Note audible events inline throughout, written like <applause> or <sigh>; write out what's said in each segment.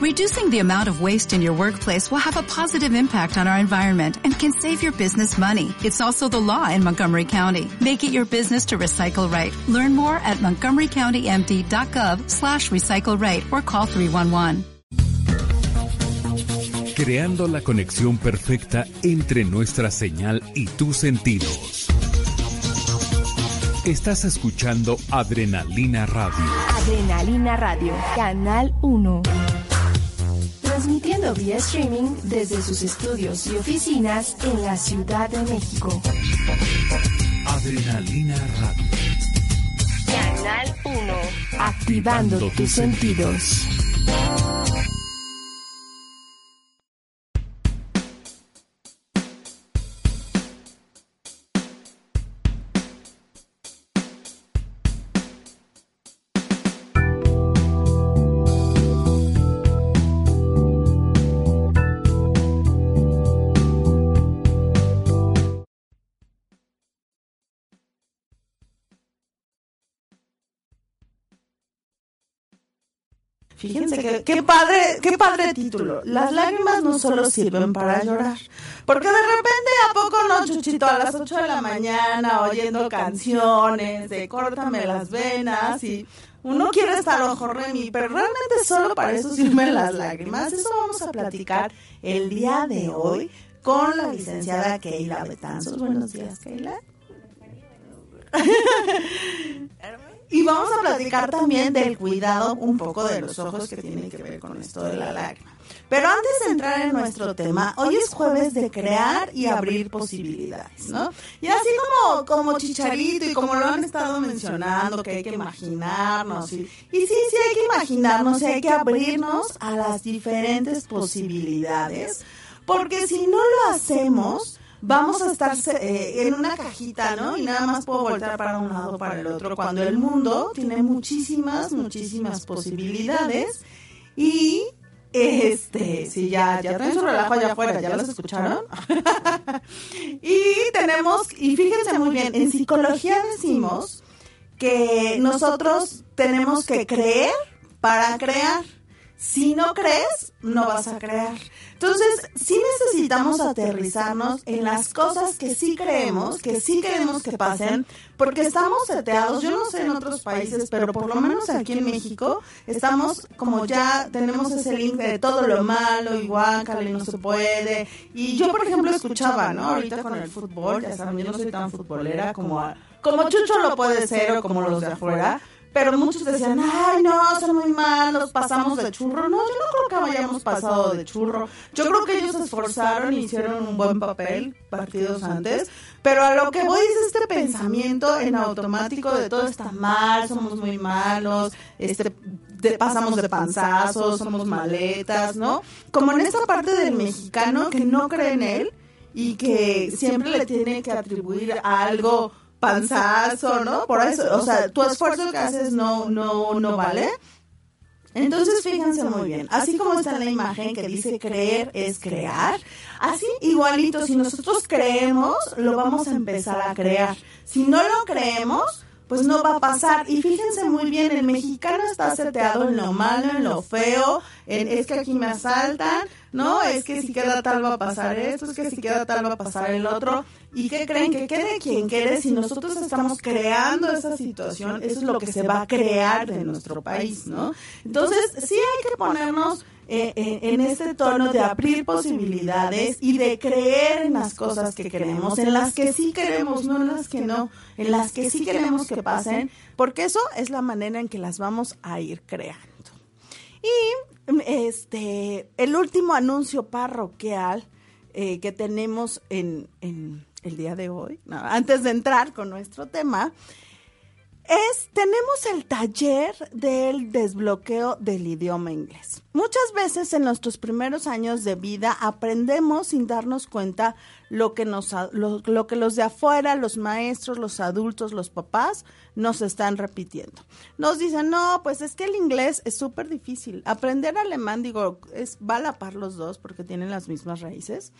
Reducing the amount of waste in your workplace will have a positive impact on our environment and can save your business money. It's also the law in Montgomery County. Make it your business to recycle right. Learn more at montgomerycountymd.gov slash recycle right or call 311. Creando la conexión perfecta entre nuestra señal y tus sentidos. Estás escuchando Adrenalina Radio. Adrenalina Radio, Canal 1. Transmitiendo vía streaming desde sus estudios y oficinas en la Ciudad de México. Adrenalina Radio. Canal 1. Activando tus sentidos. Fíjense que qué padre, qué padre título. Las lágrimas no solo sirven para llorar. Porque de repente, ¿a poco no, Chuchito? A las 8 de la mañana oyendo canciones de córtame las venas y uno quiere estar ojo remi, pero realmente solo para eso sirven las lágrimas. Eso vamos a platicar el día de hoy con la licenciada Keila Betanzos. Buenos días, Keila. <laughs> Y vamos a platicar también del cuidado un poco de los ojos que tienen que ver con esto de la lágrima. Pero antes de entrar en nuestro tema, hoy es jueves de crear y abrir posibilidades, ¿no? Y así como, como Chicharito y como lo han estado mencionando, que hay que imaginarnos, y, y sí, sí hay que imaginarnos y hay que abrirnos a las diferentes posibilidades, porque si no lo hacemos, vamos a estar eh, en una cajita, ¿no? Y nada más puedo voltar para un lado para el otro, cuando el mundo tiene muchísimas, muchísimas posibilidades y este, sí, ya, ya traen su relajo allá afuera, ¿ya los escucharon? <laughs> y tenemos, y fíjense muy bien, en psicología decimos que nosotros tenemos que creer para crear. Si no crees, no vas a crear. Entonces, sí necesitamos aterrizarnos en las cosas que sí creemos, que sí queremos que pasen, porque estamos seteados, yo no sé en otros países, pero por lo menos aquí en México, estamos como ya tenemos ese link de todo lo malo, igual, y no se puede. Y yo, por ejemplo, escuchaba, ¿no? Ahorita con el fútbol, ya saben, yo no soy tan futbolera como, como Chucho lo puede ser o como los de afuera, pero muchos decían, ay, no, son muy malos, pasamos de churro. No, yo no creo que hayamos pasado de churro. Yo creo que ellos se esforzaron y hicieron un buen papel partidos antes. Pero a lo que voy es este pensamiento en automático de todo está mal, somos muy malos, este pasamos de panzazos, somos maletas, ¿no? Como en esta parte del mexicano que no cree en él y que siempre le tiene que atribuir algo panzazo, ¿no? Por eso, o sea, tu esfuerzo que haces no, no, no vale. Entonces, fíjense muy bien, así como está la imagen que dice creer es crear, así igualito, si nosotros creemos, lo vamos a empezar a crear. Si no lo creemos, pues no va a pasar. Y fíjense muy bien, el mexicano está seteado en lo malo, en lo feo, en es que aquí me asaltan, no, es que si queda tal va a pasar esto, es que si queda tal va a pasar el otro. ¿Y qué creen? Que quede quien quede, si nosotros estamos creando esa situación, eso es lo que se va a crear de nuestro país, ¿no? Entonces, sí hay que ponernos eh, eh, en este tono de abrir posibilidades y de creer en las cosas que queremos, en las que sí queremos, no en las que no, en las que sí queremos que pasen, porque eso es la manera en que las vamos a ir creando. Y este, el último anuncio parroquial eh, que tenemos en, en, el día de hoy, antes de entrar con nuestro tema, es, tenemos el taller del desbloqueo del idioma inglés. Muchas veces en nuestros primeros años de vida aprendemos sin darnos cuenta lo que, nos, lo, que los de afuera, los maestros, los adultos, los papás, nos están repitiendo. Nos dicen, no, pues es que el inglés es súper difícil. Aprender alemán, digo, es, va a la par los dos porque tienen las mismas raíces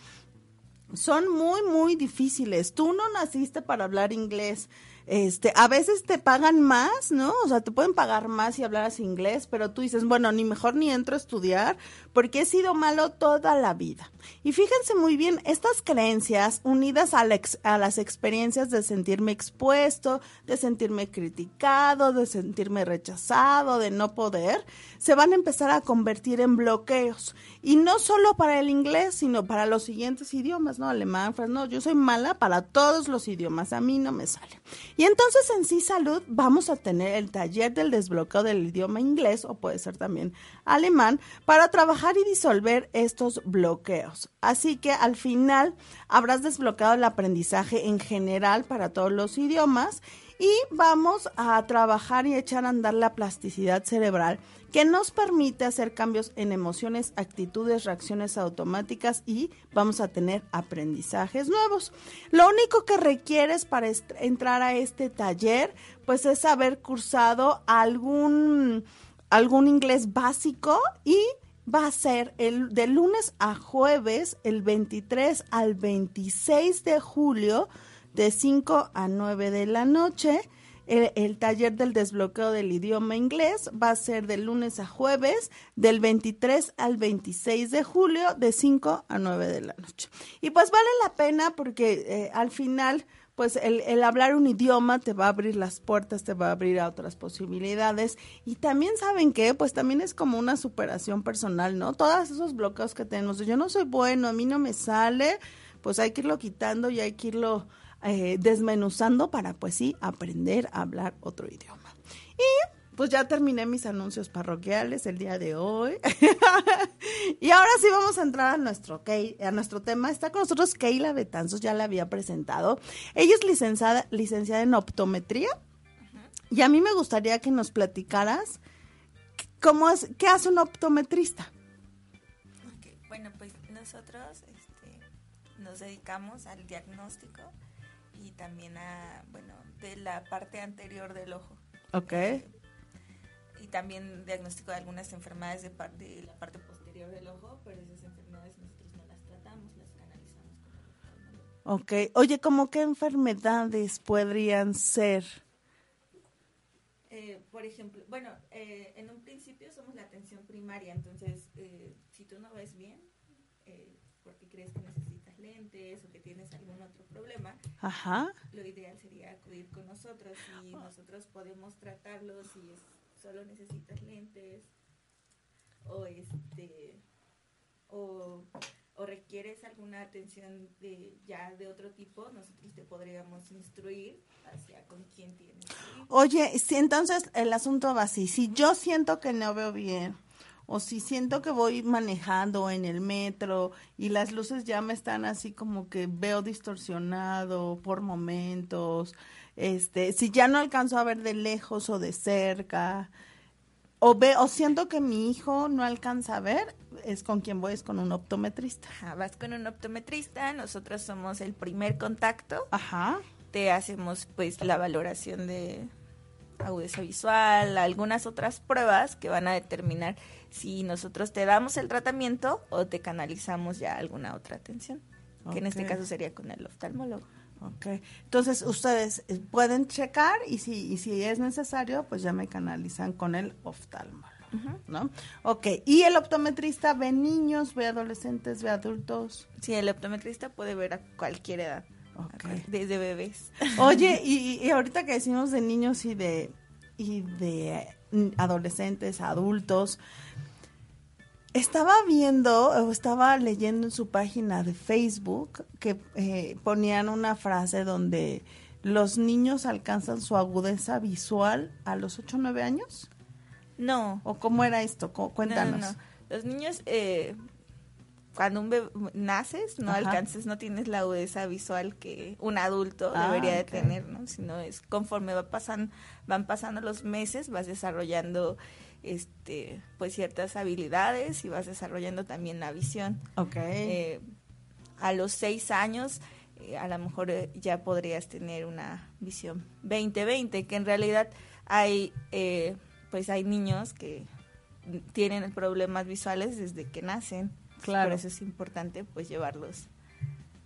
son muy, muy difíciles. Tú no naciste para hablar inglés. Este, a veces te pagan más, ¿no? O sea, te pueden pagar más si hablaras inglés, pero tú dices, bueno, ni mejor ni entro a estudiar porque he sido malo toda la vida. Y fíjense muy bien, estas creencias unidas a, a las experiencias de sentirme expuesto, de sentirme criticado, de sentirme rechazado, de no poder, se van a empezar a convertir en bloqueos. Y no solo para el inglés, sino para los siguientes idiomas, ¿no? Alemán, francés, no, yo soy mala para todos los idiomas, a mí no me sale. Y entonces en sí salud vamos a tener el taller del desbloqueo del idioma inglés o puede ser también alemán para trabajar y disolver estos bloqueos. Así que al final habrás desbloqueado el aprendizaje en general para todos los idiomas y vamos a trabajar y echar a andar la plasticidad cerebral que nos permite hacer cambios en emociones, actitudes, reacciones automáticas y vamos a tener aprendizajes nuevos. Lo único que requieres para entrar a este taller pues es haber cursado algún algún inglés básico y va a ser el de lunes a jueves, el 23 al 26 de julio, de 5 a 9 de la noche. El, taller del desbloqueo del idioma inglés va a ser de lunes a jueves, del 23 al 26 de julio, de 5 a 9 de la noche. Y pues vale la pena porque eh, al final pues el, hablar un idioma te va a abrir las puertas, te va a abrir a otras posibilidades. Y también saben que, pues también es como una superación personal, ¿no? Todos esos bloqueos que tenemos, yo no soy bueno, a mí no me sale, pues hay que irlo quitando y hay que irlo eh, desmenuzando para, pues sí, aprender a hablar otro idioma. Y pues ya terminé mis anuncios parroquiales el día de hoy. <laughs> y ahora sí vamos a entrar a nuestro, a nuestro tema. Está con nosotros Keila Betanzos, ya la había presentado. Ella es licenciada, licenciada en optometría. Y a mí me gustaría que nos platicaras cómo es, qué hace un optometrista. Bueno, pues nosotros este, nos dedicamos al diagnóstico y también a, bueno, de la parte anterior del ojo. Ok. Eh, y también diagnóstico de algunas enfermedades de, de la parte posterior del ojo, pero esas enfermedades nosotros no las tratamos, las canalizamos. Ok, oye, ¿cómo qué enfermedades podrían ser? Eh, por ejemplo, bueno, eh, en un principio somos la atención primaria, entonces eh, si tú no ves bien, porque crees que necesitas lentes o que tienes algún otro problema, Ajá. lo ideal sería acudir con nosotros y nosotros podemos tratarlos y es solo necesitas lentes o este o, requieres alguna atención de ya de otro tipo, nosotros te podríamos instruir hacia con quién tienes. Oye, si entonces el asunto va así, si yo siento que no veo bien o si siento que voy manejando en el metro y las luces ya me están así como que veo distorsionado por momentos, este, si ya no alcanzo a ver de lejos o de cerca, o ve, o siento que mi hijo no alcanza a ver, es con quien voy, es con un optometrista. vas con un optometrista, nosotros somos el primer contacto. Ajá. Te hacemos pues la valoración de agudeza visual, algunas otras pruebas que van a determinar si nosotros te damos el tratamiento o te canalizamos ya alguna otra atención, que en este caso sería con el oftalmólogo. Ok, entonces ustedes eh, pueden checar y si, y si es necesario, pues ya me canalizan con el oftalmólogo, ¿no? Ok, ¿y el optometrista ve niños, ve adolescentes, ve adultos? Sí, el optometrista puede ver a cualquier edad, okay. desde bebés. Oye, <laughs> y, y, ahorita que decimos de niños y de, y de adolescentes, adultos, estaba viendo o estaba leyendo en su página de Facebook que eh, ponían una frase donde los niños alcanzan su agudeza visual a los 8 o 9 años. No. ¿O cómo era esto? Cuéntanos. Los niños, eh, cuando un bebé naces, no alcances, no tienes la agudeza visual que un adulto ah, debería de tener, ¿no? Sino es conforme va pasando, van pasando los meses, vas desarrollando este, pues ciertas habilidades y vas desarrollando también la visión. Eh, a los seis años, eh, a lo mejor eh, ya podrías tener una visión 20-20, que en realidad hay, pues hay niños que tienen problemas visuales desde que nacen. Claro. Por eso es importante pues llevarlos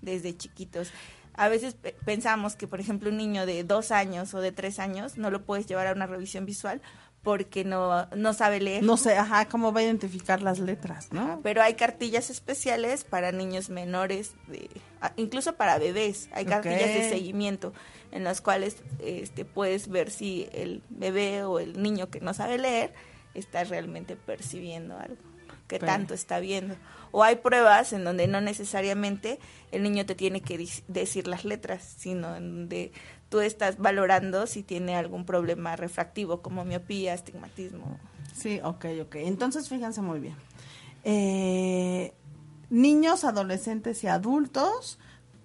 desde chiquitos. a veces pe- pensamos que, por ejemplo, un niño de dos años o de tres años no lo puedes llevar a una revisión visual porque no, no sabe leer. No sé, ajá, cómo va a identificar las letras, ¿no? Pero hay cartillas especiales para niños menores, de, a- incluso para bebés. Hay cartillas de seguimiento en las cuales este, puedes ver si el bebé o el niño que no sabe leer está realmente percibiendo algo, que tanto está viendo. O hay pruebas en donde no necesariamente el niño te tiene que decir las letras, sino en donde tú estás valorando si tiene algún problema refractivo como miopía, astigmatismo. Sí, ok, ok. Entonces, fíjense muy bien. Eh, niños, adolescentes y adultos,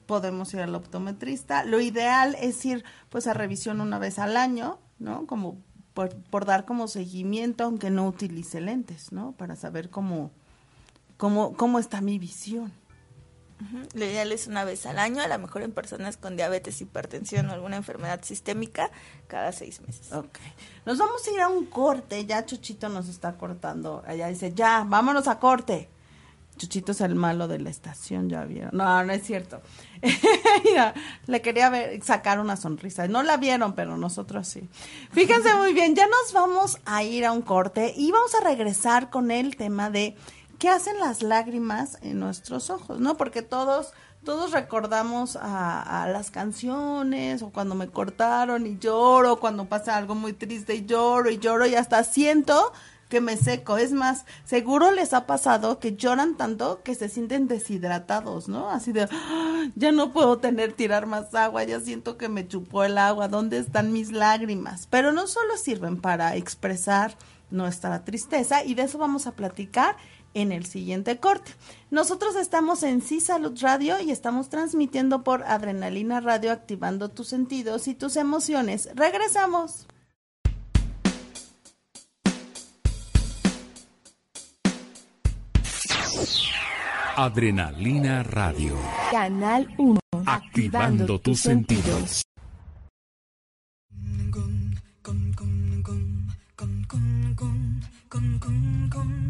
podemos ir al optometrista. Lo ideal es ir, pues, a revisión una vez al año, ¿no? Como por, por dar como seguimiento, aunque no utilice lentes, ¿no? Para saber cómo, cómo, cómo está mi visión. Lo ideal es una vez al año, a lo mejor en personas con diabetes, hipertensión o alguna enfermedad sistémica, cada seis meses. Ok. Nos vamos a ir a un corte. Ya Chuchito nos está cortando. Ella dice, ya, vámonos a corte. Chuchito es el malo de la estación, ya vieron. No, no es cierto. <laughs> Le quería ver, sacar una sonrisa. No la vieron, pero nosotros sí. Fíjense muy bien, ya nos vamos a ir a un corte y vamos a regresar con el tema de qué hacen las lágrimas en nuestros ojos, ¿no? Porque todos todos recordamos a, las canciones o cuando me cortaron y lloro, cuando pasa algo muy triste y lloro y lloro y hasta siento que me seco. Es más, seguro les ha pasado que lloran tanto que se sienten deshidratados, ¿no? Así de, "Ah, ya no puedo tener, tirar más agua, ya siento que me chupó el agua, ¿dónde están mis lágrimas? Pero no solo sirven para expresar nuestra tristeza y de eso vamos a platicar en el siguiente corte. Nosotros estamos en Sí Salud Radio y estamos transmitiendo por Adrenalina Radio activando tus sentidos y tus emociones. Regresamos. Adrenalina Radio. Canal 1. Activando tus sentidos. Hey.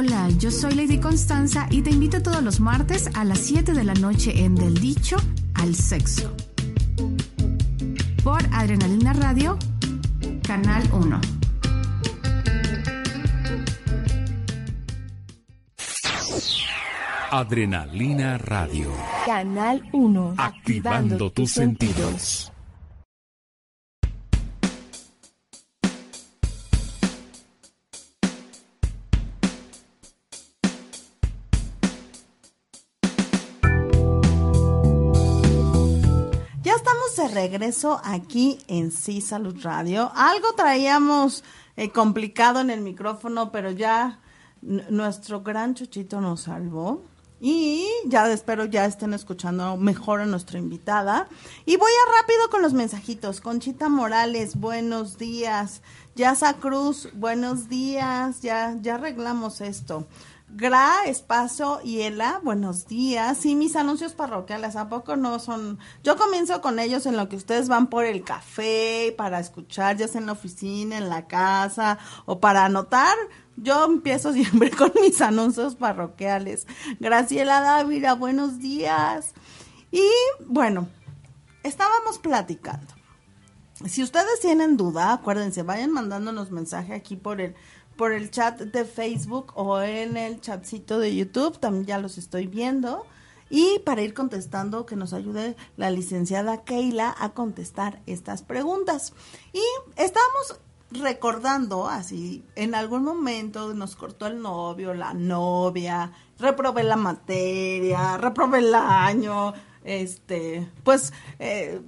Hola, yo soy Lady Constanza y te invito todos los martes a las 7 de la noche en Del Dicho al Sexo. Por Adrenalina Radio, Canal 1. Adrenalina Radio. Canal 1. Activando tus sentidos. De regreso aquí en Sí Salud Radio. Algo traíamos eh, complicado en el micrófono, pero ya nuestro gran Chuchito nos salvó. Y ya espero ya estén escuchando mejor a nuestra invitada. Y voy a rápido con los mensajitos. Conchita Morales, buenos días. Yasa Cruz, buenos días. Ya, ya arreglamos esto. Gra, Espacio y Ela, buenos días. Sí, mis anuncios parroquiales, ¿a poco no son? Yo comienzo con ellos en lo que ustedes van por el café, para escuchar, ya sea en la oficina, en la casa, o para anotar. Yo empiezo <laughs> siempre con mis anuncios parroquiales. Graciela Dávila, buenos días. Y bueno, estábamos platicando. Si ustedes tienen duda, acuérdense, vayan mandándonos mensaje aquí por el por el chat de Facebook o en el chatcito de YouTube, también ya los estoy viendo. Y para ir contestando, que nos ayude la licenciada Keila a contestar estas preguntas. Y estamos recordando así, en algún momento nos cortó el novio, la novia, reprobé la materia, reprobé el año, este, pues eh,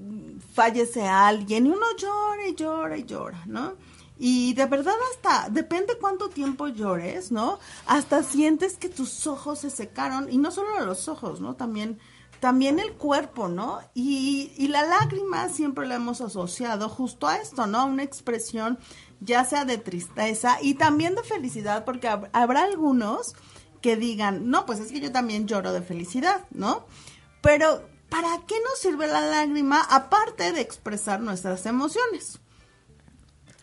fallece alguien y uno llora y llora y llora, ¿no? Y de verdad hasta, depende cuánto tiempo llores, ¿no? Hasta sientes que tus ojos se secaron, y no solo los ojos, ¿no? También, también el cuerpo, ¿no? Y, y la lágrima siempre la hemos asociado justo a esto, ¿no? A una expresión ya sea de tristeza y también de felicidad, porque hab- habrá algunos que digan, no, pues es que yo también lloro de felicidad, ¿no? Pero, ¿para qué nos sirve la lágrima aparte de expresar nuestras emociones?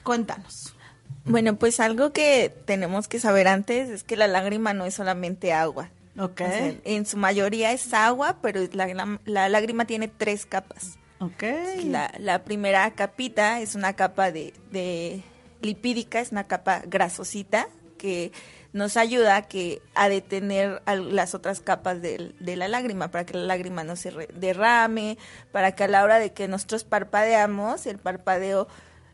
Cuéntanos. Bueno, pues algo que tenemos que saber antes es que la lágrima no es solamente agua. Ok. O sea, en su mayoría es agua, pero la, la- la lágrima tiene tres capas. Ok. La, la primera capita es una capa de, de lipídica, es una capa grasosita que nos ayuda a, que, a detener las otras capas del- de, la lágrima, para que la lágrima no se re- derrame, para que a la hora de que nosotros parpadeamos, el parpadeo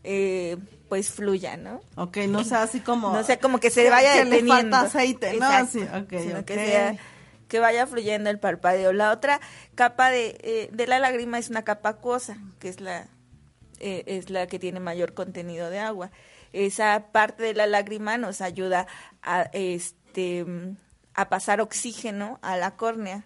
eh, pues fluya, ¿no? Ok, no sea así como... <laughs> No sea como que se vaya que le deteniendo. falta aceite, ¿no? Exacto, Así, ok, sino que sea que vaya fluyendo el parpadeo. La otra capa de, eh, de la lágrima es una capa acuosa, que es la eh, es la que tiene mayor contenido de agua. Esa parte de la lágrima nos ayuda a este a pasar oxígeno a la córnea,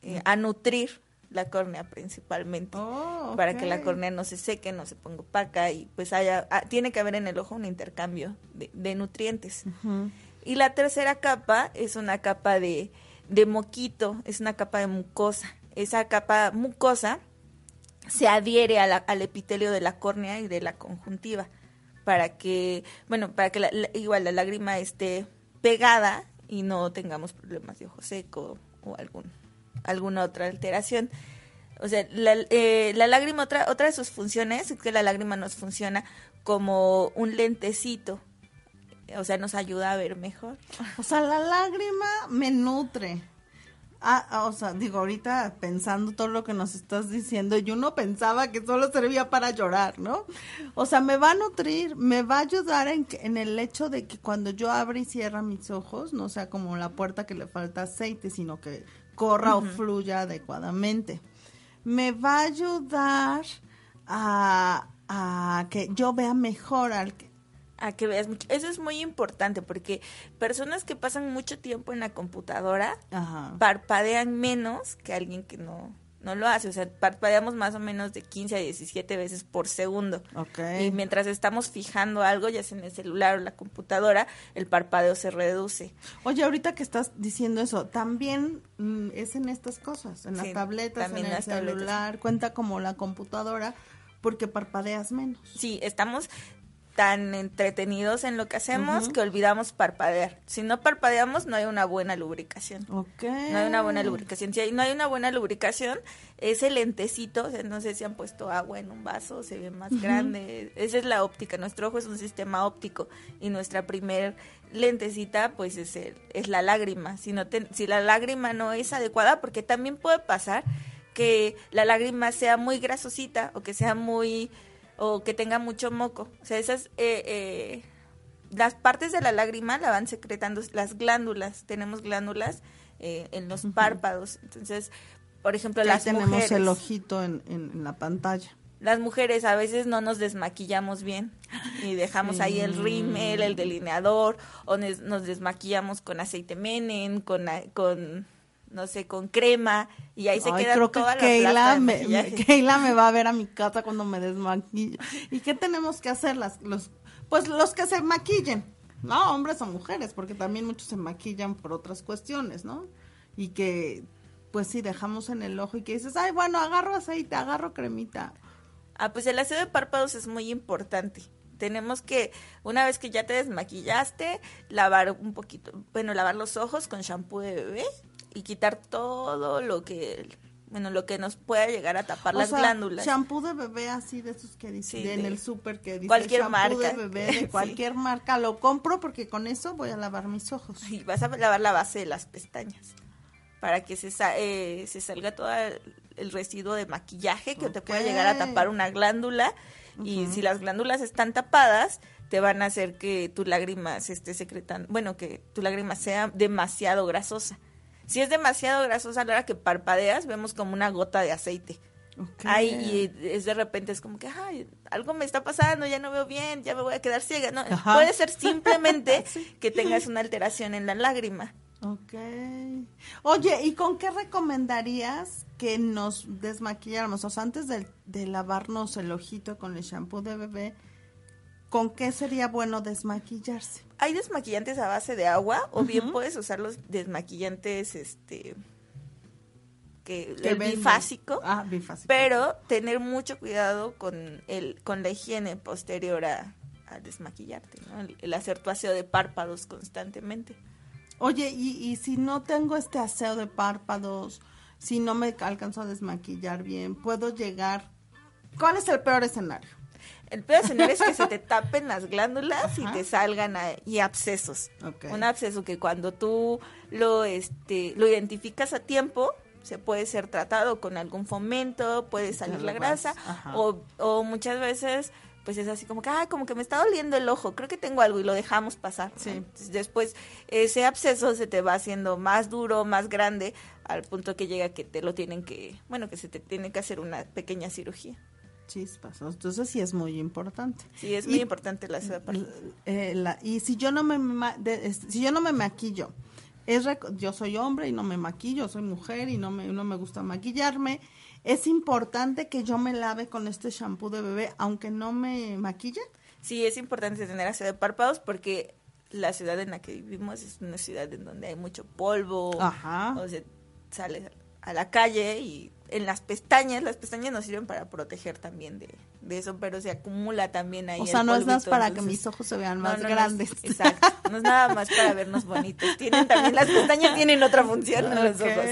eh, a nutrir la córnea principalmente Oh, para que la córnea no se seque, no se ponga opaca y pues haya, ah, tiene que haber en el ojo un intercambio de, de nutrientes. Y la tercera capa es una capa de, de moquito, es una capa de mucosa. Esa capa mucosa se adhiere a la- al epitelio de la córnea y de la conjuntiva para que, bueno, para que la- la- igual la lágrima esté pegada y no tengamos problemas de ojo seco o algún, alguna otra alteración. O sea, la, eh, la lágrima, otra, otra de sus funciones es que la lágrima nos funciona como un lentecito. O sea, nos ayuda a ver mejor. O sea, la lágrima me nutre. Ah, ah, o sea, digo, ahorita pensando todo lo que nos estás diciendo, yo no pensaba que solo servía para llorar, ¿no? O sea, me va a nutrir, me va a ayudar en, en el hecho de que cuando yo abra y cierra mis ojos, no sea como la puerta que le falta aceite, sino que corra o fluya adecuadamente. Me va a ayudar a, a que yo vea mejor al que, A que veas mucho. Eso es muy importante porque personas que pasan mucho tiempo en la computadora Ajá. parpadean menos que alguien que no, no lo hace. O sea, parpadeamos más o menos de 15 a 17 veces por segundo. Y mientras estamos fijando algo, ya sea en el celular o la computadora, el parpadeo se reduce. Oye, ahorita que estás diciendo eso, también mm, es en estas cosas, en las tabletas, en el las tabletas. celular, cuenta como la computadora, porque parpadeas menos. Sí, estamos tan entretenidos en lo que hacemos que olvidamos parpadear. Si no parpadeamos, no hay una buena lubricación. No hay una buena lubricación. Si hay- no hay una buena lubricación, ese lentecito, o sea, no sé si han puesto agua en un vaso, se ve más grande. Esa es la óptica. Nuestro ojo es un sistema óptico y nuestra primer lentecita, pues es, el- es la lágrima. Si, no te- si la lágrima no es adecuada, porque también puede pasar que la lágrima sea muy grasosita o que sea muy o que tenga mucho moco. O sea, esas eh, eh, las partes de la lágrima la van secretando las glándulas. Tenemos glándulas eh, en los párpados. Entonces, por ejemplo, Ahí las tenemos mujeres, el ojito en, en- en la pantalla. las mujeres a veces no nos desmaquillamos bien y dejamos ahí el rímel, el delineador o nos desmaquillamos con aceite menen, con con no sé, con crema y ahí se Ay, queda creo que toda la Keila plasta de me, <laughs> me- <laughs> Keila me va a ver a mi casa cuando me desmaquille. ¿Y qué tenemos que hacer? Las, los, pues los que se maquillen, ¿no? Hombres o mujeres, porque también muchos se maquillan por otras cuestiones, ¿no? Y que, pues sí, dejamos en el ojo y que dices, ay, bueno, agarro aceite, agarro cremita. Ah, pues el aseo de párpados es muy importante. Tenemos que, una vez que ya te desmaquillaste, lavar un poquito, bueno, lavar los ojos con shampoo de bebé y quitar todo lo que, bueno, lo que nos pueda llegar a tapar O las sea, glándulas. Shampoo de bebé así de esos que dicen Sí, en el súper que dice cualquier shampoo marca. de <laughs> bebé de cualquier marca lo compro porque con eso voy a lavar mis ojos. Y vas a lavar la base de las pestañas para que se, sa- eh, se salga todo el residuo de maquillaje que te pueda llegar a tapar una glándula. Y si las glándulas están tapadas, te van a hacer que tu lágrima se esté secretando, bueno, que tu lágrima sea demasiado grasosa. Si es demasiado grasosa a la hora que parpadeas, vemos como una gota de aceite. Ok. Ahí y es de repente es como que ay, algo me está pasando, ya no veo bien, ya me voy a quedar ciega. No, Ajá. puede ser simplemente <laughs> que tengas una alteración en la lágrima. Ok. Oye, ¿y con qué recomendarías que nos desmaquilláramos? O sea, antes de, de lavarnos el ojito con el shampoo de bebé, ¿con qué sería bueno desmaquillarse? Hay desmaquillantes a base de agua o bien puedes usar los desmaquillantes este que Que el bifásico, Ah, bifásico. pero tener mucho cuidado con el con la higiene posterior a, a desmaquillarte, ¿no? el, el hacer tu aseo de párpados constantemente. Oye, y, y si no tengo este aseo de párpados, si no me alcanzo a desmaquillar bien, ¿puedo llegar? ¿Cuál es el peor escenario? El peor escenario es que se te <laughs> tapen las glándulas y te salgan ahí abscesos. Ok. Un absceso que cuando tú lo, este, lo identificas a tiempo, se puede ser tratado con algún fomento, puede salir la grasa, o, o muchas veces pues es así como que, ay, como que me está doliendo el ojo, creo que tengo algo y lo dejamos pasar. Sí. Entonces, después ese absceso se te va haciendo más duro, más grande, al punto que llega que te lo tienen que, bueno, que se te tiene que hacer una pequeña cirugía. Chispas. Entonces sí es muy importante. Sí, es Y- muy importante la párpados. Eh, la- y si yo no me de- si yo no me maquillo es yo soy hombre y no me maquillo soy mujer y no me no me gusta maquillarme es importante que yo me lave con este shampoo de bebé aunque no me maquille Sí, es importante tener aseo de párpados porque la ciudad en la que vivimos es una ciudad en donde hay mucho polvo. Ajá. O sea, sales a la calle y en las pestañas, las pestañas nos sirven para proteger también de, de eso, pero se acumula también ahí. o el sea no es más para que mis ojos se vean más no, no, grandes exacto. No es nada más para vernos bonitos. Tienen también, las pestañas <laughs> tienen otra función en los ojos.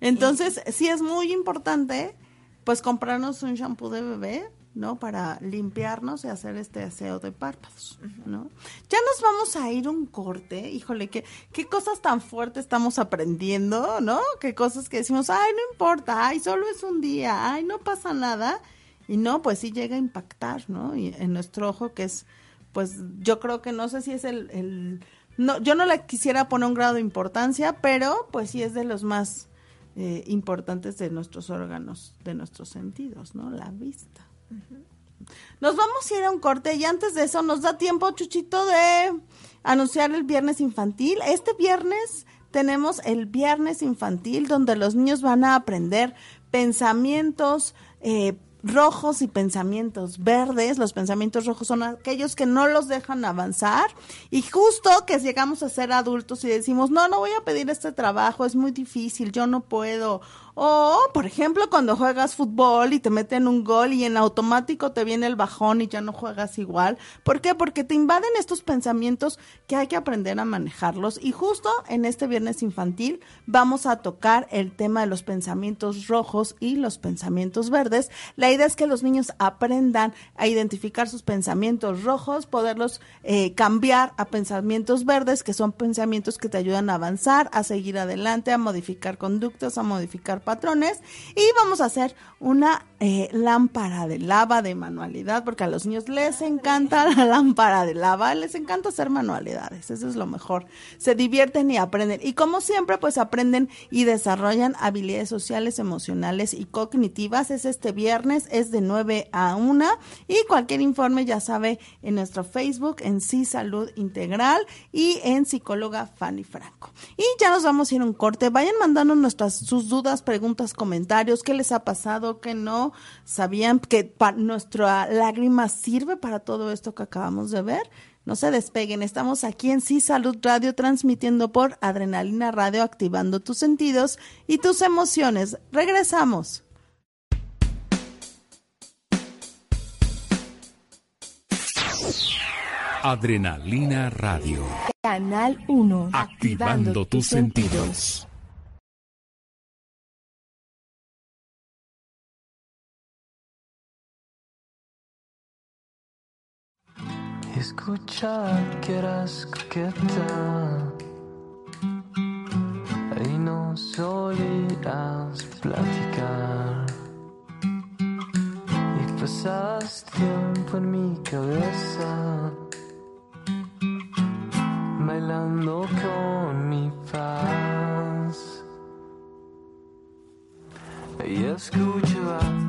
entonces sí es muy importante pues comprarnos un shampoo de bebé ¿no? Para limpiarnos y hacer este aseo de párpados, ¿no? Ya nos vamos a ir un corte, híjole, qué, qué cosas tan fuertes estamos aprendiendo, ¿no? Qué cosas que decimos, ay, no importa, ay, solo es un día, ay, no pasa nada. Y no, pues sí llega a impactar, ¿no? Y en nuestro ojo, que es, pues yo creo que no sé si es el, el no, yo no le quisiera poner un grado de importancia, pero pues sí es de los más eh, importantes de nuestros órganos, de nuestros sentidos, ¿no? La vista. Nos vamos a ir a un corte y antes de eso nos da tiempo, Chuchito, de anunciar el viernes infantil. Este viernes tenemos el viernes infantil donde los niños van a aprender pensamientos eh, rojos y pensamientos verdes. Los pensamientos rojos son aquellos que no los dejan avanzar y justo que llegamos a ser adultos y decimos, no, no voy a pedir este trabajo, es muy difícil, yo no puedo O, por ejemplo, cuando juegas fútbol y te meten un gol y en automático te viene el bajón y ya no juegas igual. ¿Por qué? Porque te invaden estos pensamientos que hay que aprender a manejarlos. Y justo en este viernes infantil vamos a tocar el tema de los pensamientos rojos y los pensamientos verdes. La idea es que los niños aprendan a identificar sus pensamientos rojos, poderlos eh, cambiar a pensamientos verdes, que son pensamientos que te ayudan a avanzar, a seguir adelante, a modificar conductas, a modificar patrones y vamos a hacer una eh, lámpara de lava de manualidad porque a los niños les encanta <laughs> la lámpara de lava, les encanta hacer manualidades, eso es lo mejor. Se divierten y aprenden y como siempre pues aprenden y desarrollan habilidades sociales, emocionales y cognitivas. Es este viernes, es de 9 a 1 y cualquier informe ya sabe en nuestro Facebook en Sí Salud Integral y en psicóloga Fanny Franco. Y ya nos vamos a ir a un corte, vayan mandando nuestras sus dudas, preguntas preguntas, comentarios, qué les ha pasado, qué no, sabían que nuestra lágrima sirve para todo esto que acabamos de ver. No se despeguen, estamos aquí en Sí Salud Radio transmitiendo por Adrenalina Radio, activando tus sentidos y tus emociones. Regresamos. Adrenalina Radio. Canal 1. Activando, tus sentidos. Escucha que eras coqueta y no solías platicar. Y pasas tiempo en mi cabeza, bailando con mi paz. Y escucha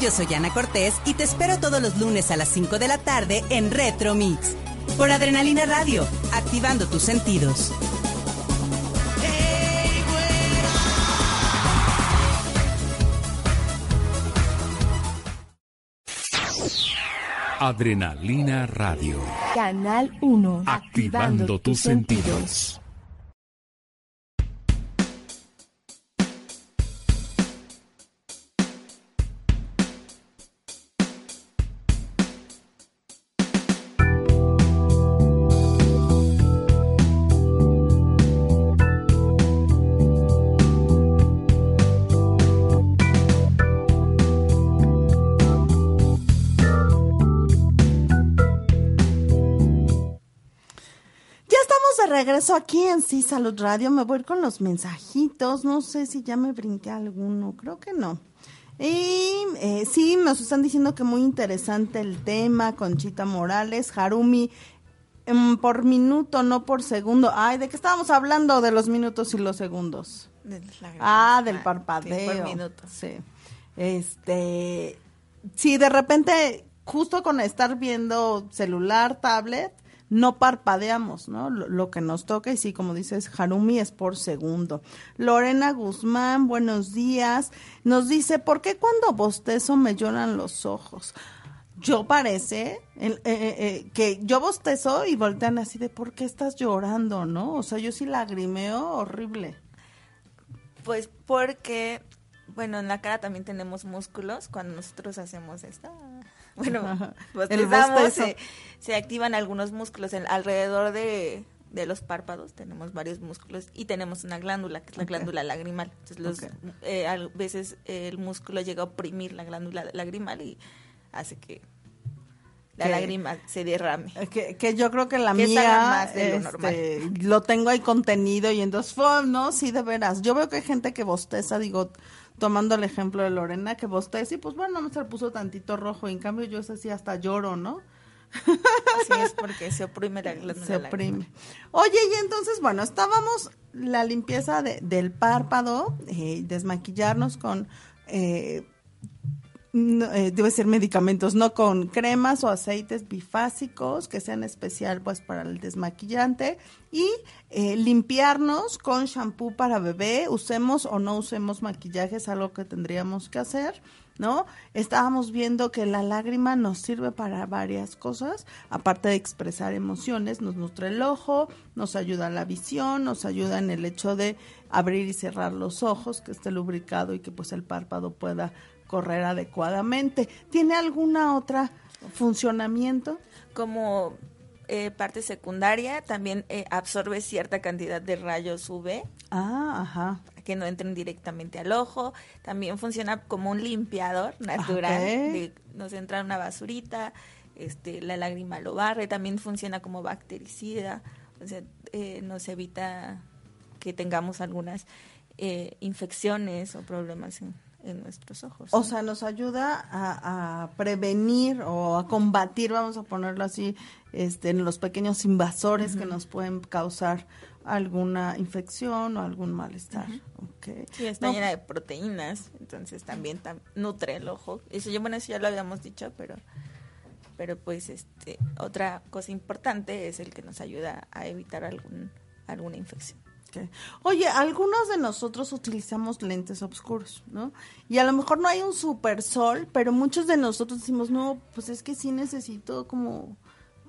Yo soy Ana Cortés y te espero todos los lunes a las 5 de la tarde en Retro Mix. Por Adrenalina Radio, activando tus sentidos. Adrenalina Radio. Canal 1. Activando, tus, sentidos. Regreso aquí en Sí Salud Radio. Me voy con los mensajitos. No sé si ya me brinqué alguno. Creo que no. Y eh, sí, nos están diciendo que muy interesante el tema. Conchita Morales, Harumi. mm, por minuto, no por segundo. Ay, ¿de qué estábamos hablando de los minutos y los segundos? Ah, del parpadeo. por minuto. Sí. Este, sí, de repente, justo con estar viendo celular, tablet, no parpadeamos, ¿no? Lo, que nos toca, y sí, como dices, Harumi es por segundo. Lorena Guzmán, buenos días. Nos dice, ¿por qué cuando bostezo me lloran los ojos? Yo parece eh, eh, eh, que yo bostezo y voltean así de, ¿por qué estás llorando, no? O sea, yo sí lagrimeo horrible. Pues porque, bueno, en la cara también tenemos músculos cuando nosotros hacemos esto bueno, bostezamos, se, se, activan algunos músculos en, alrededor de, de, los párpados, tenemos varios músculos y tenemos una glándula, que es la okay. glándula lagrimal. Entonces, los, okay. eh, a veces el músculo llega a oprimir la glándula lagrimal y hace que la que, lágrima se derrame. Que, que, yo creo que la que mía más de lo, este, lo, tengo ahí contenido y entonces, no, sí, de veras. Yo veo que hay gente que bosteza, digo, tomando el ejemplo de Lorena, que bosteza y pues bueno, se le puso tantito rojo, y en cambio yo es así hasta lloro, ¿no? Así es, porque se oprime la glándula. Se oprime. Oye, y entonces, bueno, estábamos la limpieza de, del párpado, eh, desmaquillarnos con eh, no, eh, debe ser medicamentos, no con cremas o aceites bifásicos que sean especial pues para el desmaquillante. Y eh, limpiarnos con shampoo para bebé, usemos o no usemos maquillaje, es algo que tendríamos que hacer, ¿no? Estábamos viendo que la lágrima nos sirve para varias cosas, aparte de expresar emociones, nos nutre el ojo, nos ayuda a la visión, nos ayuda en el hecho de abrir y cerrar los ojos, que esté lubricado y que pues el párpado pueda correr adecuadamente. ¿Tiene alguna otra funcionamiento? Como eh, parte secundaria, también eh, absorbe cierta cantidad de rayos UV. Ah, ajá. Que no entren directamente al ojo. También funciona como un limpiador natural. Okay. De, nos entra una basurita, este, la lágrima lo barre. También funciona como bactericida. O sea, eh, nos evita que tengamos algunas eh, infecciones o problemas en, en nuestros ojos. O sea, nos ayuda a, a, prevenir o a combatir, vamos a ponerlo así, este, en los pequeños invasores uh -huh. que nos pueden causar alguna infección o algún malestar. Uh -huh. okay. Sí, está no. llena de proteínas, entonces también tam nutre el ojo. Eso, yo, bueno, eso ya lo habíamos dicho, pero pero pues este otra cosa importante es el que nos ayuda a evitar algún alguna infección. Okay. Oye, algunos de nosotros utilizamos lentes oscuros, ¿no? Y a lo mejor no hay un super sol, pero muchos de nosotros decimos, no, pues es que sí necesito como,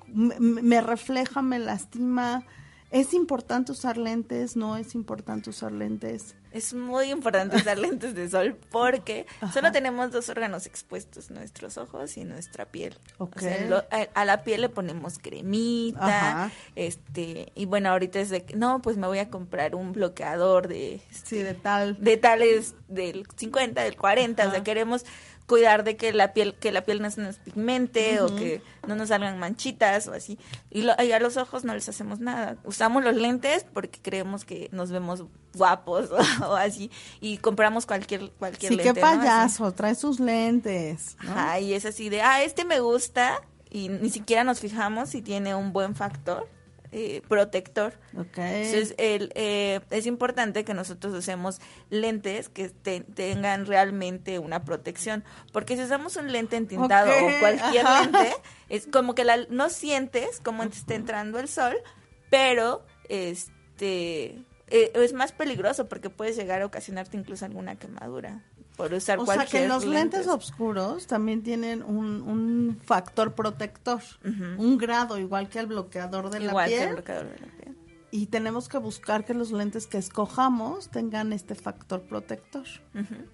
me, me refleja, me lastima. ¿Es importante usar lentes? ¿No es importante usar lentes? Es muy importante usar <laughs> lentes de sol porque Ajá. solo tenemos dos órganos expuestos, nuestros ojos y nuestra piel. Okay. O sea, lo, a, a, la piel le ponemos cremita, Ajá. este, y bueno, ahorita es de que, no, pues me voy a comprar un bloqueador de... Este, sí, de tal. De tales, del 50, del 40, Ajá. o sea, queremos cuidar de que la piel que la piel no se nos pigmente uh -huh. o que no nos salgan manchitas o así y, lo, y, a los ojos no les hacemos nada usamos los lentes porque creemos que nos vemos guapos o, <laughs> o así y compramos cualquier cualquier sí, lente qué payaso ¿no? trae sus lentes ¿no? Ajá, y es así de ah este me gusta y ni siquiera nos fijamos si tiene un buen factor eh, protector. Okay. Entonces, el, eh, es importante que nosotros usemos lentes que te, tengan realmente una protección, porque si usamos un lente entintado okay. o cualquier Ajá. lente, es como que la, no sientes cómo te está entrando el sol, pero este eh, es más peligroso porque puedes llegar a ocasionarte incluso alguna quemadura por usar o cualquier sea que los lentes. lentes oscuros también tienen un, un factor protector, uh -huh. un grado igual que el bloqueador de igual la piel. Que el bloqueador de la piel. Y tenemos que buscar que los lentes que escojamos tengan este factor protector. Uh -huh.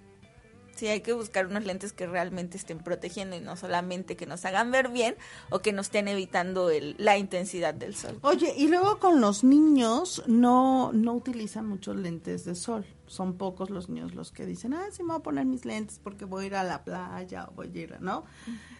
Sí, hay que buscar unos lentes que realmente estén protegiendo y no solamente que nos hagan ver bien o que nos estén evitando el, la intensidad del sol. Oye, y luego con los niños no, no utilizan muchos lentes de sol. Son pocos los niños los que dicen, ah, sí me voy a poner mis lentes porque voy a ir a la playa o voy a ir, ¿no?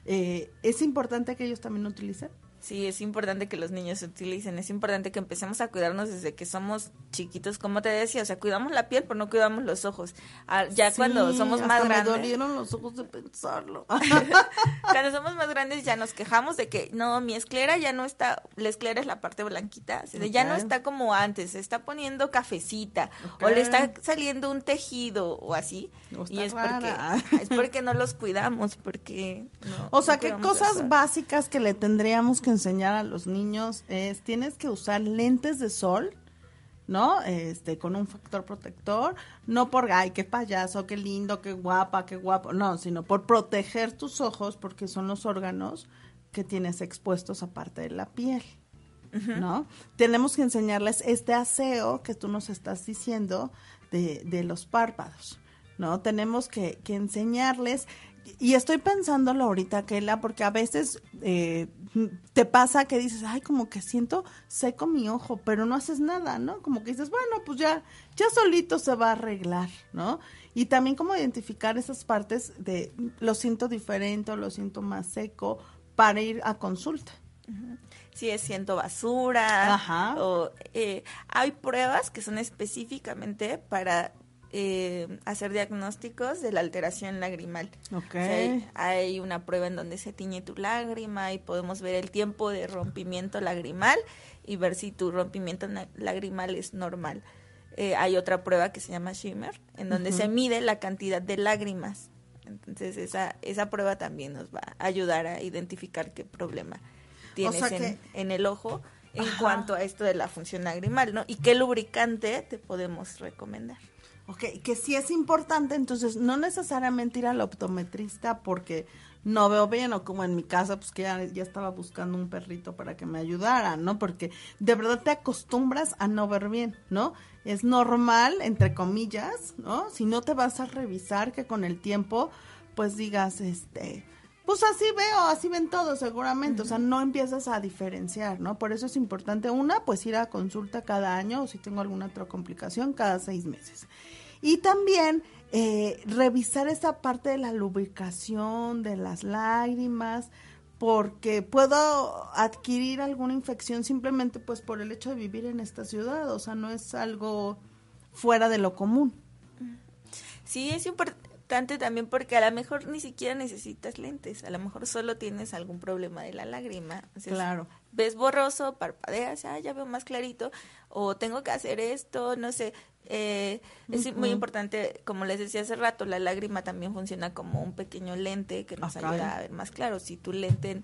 Eh, ¿Es importante que ellos también utilicen? Sí, es importante que los niños se utilicen, es importante que empecemos a cuidarnos desde que somos chiquitos, como te decía, o sea, cuidamos la piel, pero no cuidamos los ojos. Ah, ya cuando somos más hasta grandes... Me dolieron los ojos de pensarlo. <laughs> <laughs> cuando somos más grandes ya nos quejamos de que no, mi esclera ya no está, la esclera es la parte blanquita, ya no está como antes, se está poniendo cafecita o le está saliendo un tejido o así. Y es rara. porque es porque no los cuidamos, porque no, O sea, no que cosas básicas que le tendríamos que enseñar a los niños es tienes que usar lentes de sol, ¿no? Este, con un factor protector, no por ay, qué payaso, qué lindo, qué guapa, qué guapo, no, sino por proteger tus ojos porque son los órganos que tienes expuestos aparte de la piel. ¿No? Tenemos que enseñarles este aseo que tú nos estás diciendo de, de los párpados, ¿no? Tenemos que, que enseñarles, y estoy pensándolo ahorita, Kela, porque a veces eh, te pasa que dices, ay, como que siento seco mi ojo, pero no haces nada, ¿no? Como que dices, bueno, pues ya, ya solito se va a arreglar, ¿no? Y también como identificar esas partes de lo siento diferente o lo siento más seco para ir a consulta. si es siento basura Ajá. o eh, hay pruebas que son específicamente para eh, hacer diagnósticos de la alteración lagrimal. Ok. O sea, hay, una prueba en donde se tiñe tu lágrima y podemos ver el tiempo de rompimiento lagrimal y ver si tu rompimiento lagrimal es normal. Eh, hay otra prueba que se llama Shimmer, en donde se mide la cantidad de lágrimas. Entonces esa, esa prueba también nos va a ayudar a identificar qué problema tienes sea en, que- en el ojo en Ajá. cuanto a esto de la función lagrimal, ¿no? Y qué lubricante te podemos recomendar. Ok, que sí es importante, entonces no necesariamente ir al optometrista porque no veo bien o como en mi casa, pues que ya, ya estaba buscando un perrito para que me ayudara, ¿no? Porque de verdad te acostumbras a no ver bien, ¿no? Es normal, entre comillas, ¿no? Si no te vas a revisar que con el tiempo, pues digas, este, pues así veo, así ven todos seguramente, o sea, no empiezas a diferenciar, ¿no? Por eso es importante, una, pues ir a consulta cada año o si tengo alguna otra complicación, cada seis meses. Y también eh, revisar esa parte de la lubricación, de las lágrimas, porque puedo adquirir alguna infección simplemente pues por el hecho de vivir en esta ciudad, o sea, no es algo fuera de lo común. Sí, es importante también porque a lo mejor ni siquiera necesitas lentes, a lo mejor solo tienes algún problema de la lágrima. Entonces, Claro. Ves borroso, parpadeas, ah, ya veo más clarito, o tengo que hacer esto, no sé. Eh, es muy importante, como les decía hace rato, la lágrima también funciona como un pequeño lente que nos Acá. ayuda a ver más claro. Si tu lente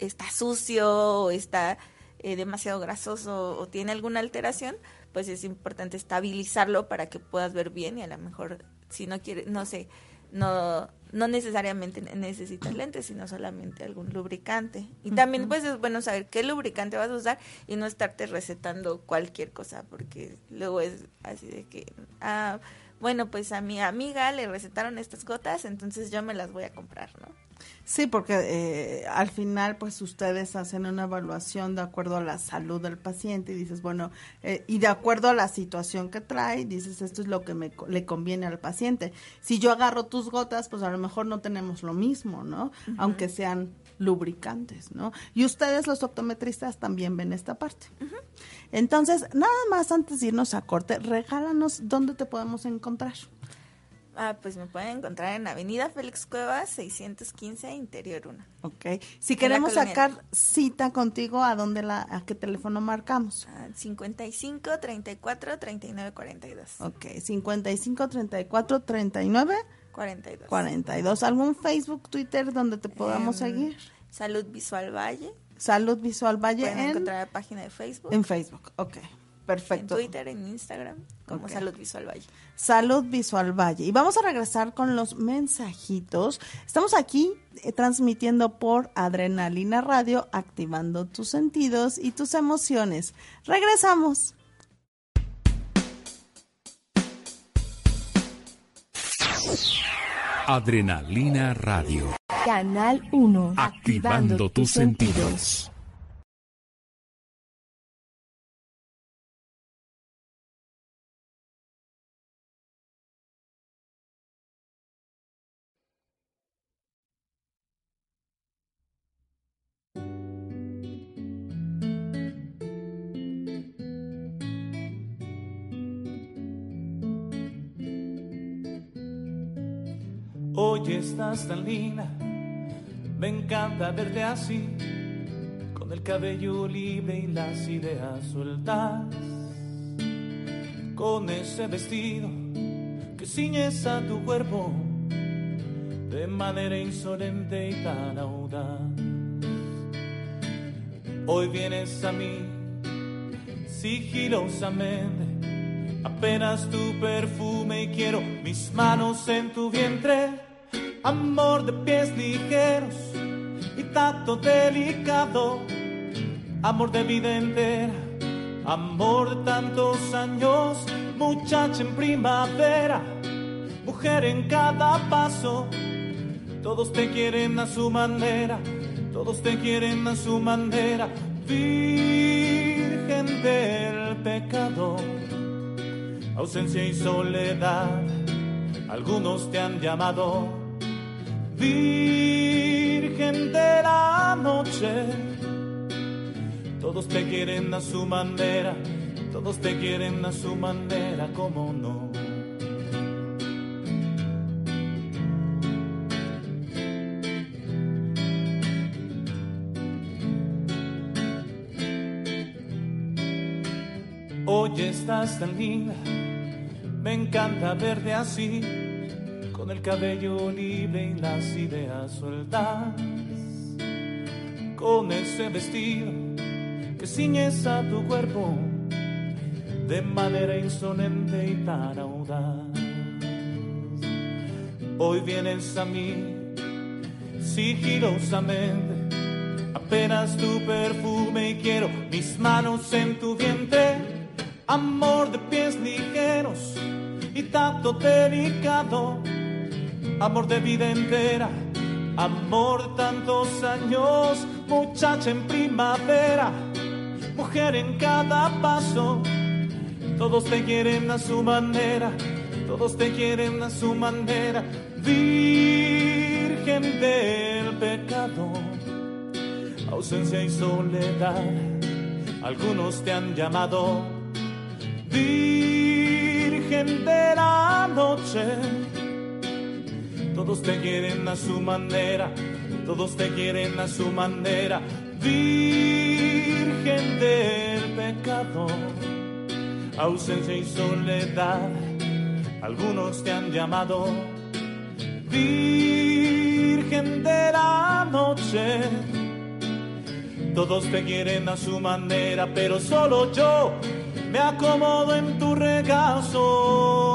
está sucio o está eh, demasiado grasoso o tiene alguna alteración, pues es importante estabilizarlo para que puedas ver bien y a lo mejor si no quieres, no sé, no no necesariamente ne- necesitas lentes, sino solamente algún lubricante. Y también pues es bueno saber qué lubricante vas a usar y no estarte recetando cualquier cosa, porque luego es así de que, ah, bueno, pues a mi amiga le recetaron estas gotas, entonces yo me las voy a comprar, ¿no? Sí, porque eh, al final, pues ustedes hacen una evaluación de acuerdo a la salud del paciente y dices, bueno, eh, y de acuerdo a la situación que trae, dices, esto es lo que me, le conviene al paciente. Si yo agarro tus gotas, pues a lo mejor no tenemos lo mismo, ¿no? Aunque sean lubricantes, ¿no? Y ustedes, los optometristas, también ven esta parte. Entonces, nada más antes de irnos a corte, regálanos dónde te podemos encontrar. Ah, pues me pueden encontrar en Avenida Félix Cuevas, 615, Interior 1. Ok. Si queremos sacar cita contigo, ¿a dónde la, a qué teléfono marcamos? Ah, 55 34 39 42. Ok, 55 34 39 42. 42. ¿Algún Facebook, Twitter donde te podamos Em, seguir? Salud Visual Valle. Salud Visual Valle Pueden en, encontrar la página de Facebook. en Facebook. Ok, perfecto. En Twitter, en Instagram, como. Salud Visual Valle. Salud Visual Valle. Y vamos a regresar con los mensajitos. Estamos aquí eh, transmitiendo por Adrenalina Radio, activando tus sentidos y tus emociones. Regresamos. Adrenalina Radio. Canal 1. Activando tus sentidos. Estás tan linda, me encanta verte así, con el cabello libre y las ideas sueltas, con ese vestido que ciñes a tu cuerpo de manera insolente y tan audaz. Hoy vienes a mí sigilosamente, apenas tu perfume y quiero mis manos en tu vientre, amor de pies ligeros y tacto delicado, amor de vida entera, amor de tantos años, muchacha en primavera, mujer en cada paso, todos te quieren a su manera, todos te quieren a su manera, virgen del pecado, ausencia y soledad, algunos te han llamado virgen de la noche, todos te quieren a su manera, todos te quieren a su manera, como no. Hoy estás tan linda, me encanta verte así, con el cabello libre y las ideas sueltas, con ese vestido que ciñes a tu cuerpo de manera insolente y tan audaz. Hoy vienes a mí sigilosamente, apenas tu perfume y quiero mis manos en tu vientre. Amor de pies ligeros y tacto delicado, amor de vida entera, amor de tantos años, muchacha en primavera, mujer en cada paso, todos te quieren a su manera, todos te quieren a su manera, virgen del pecado, ausencia y soledad, algunos te han llamado Virgen de la. Todos te quieren a su manera, todos te quieren a su manera. Virgen del pecado, ausencia y soledad, algunos te han llamado. Virgen de la noche, todos te quieren a su manera, pero solo yo me acomodo en tu regazo.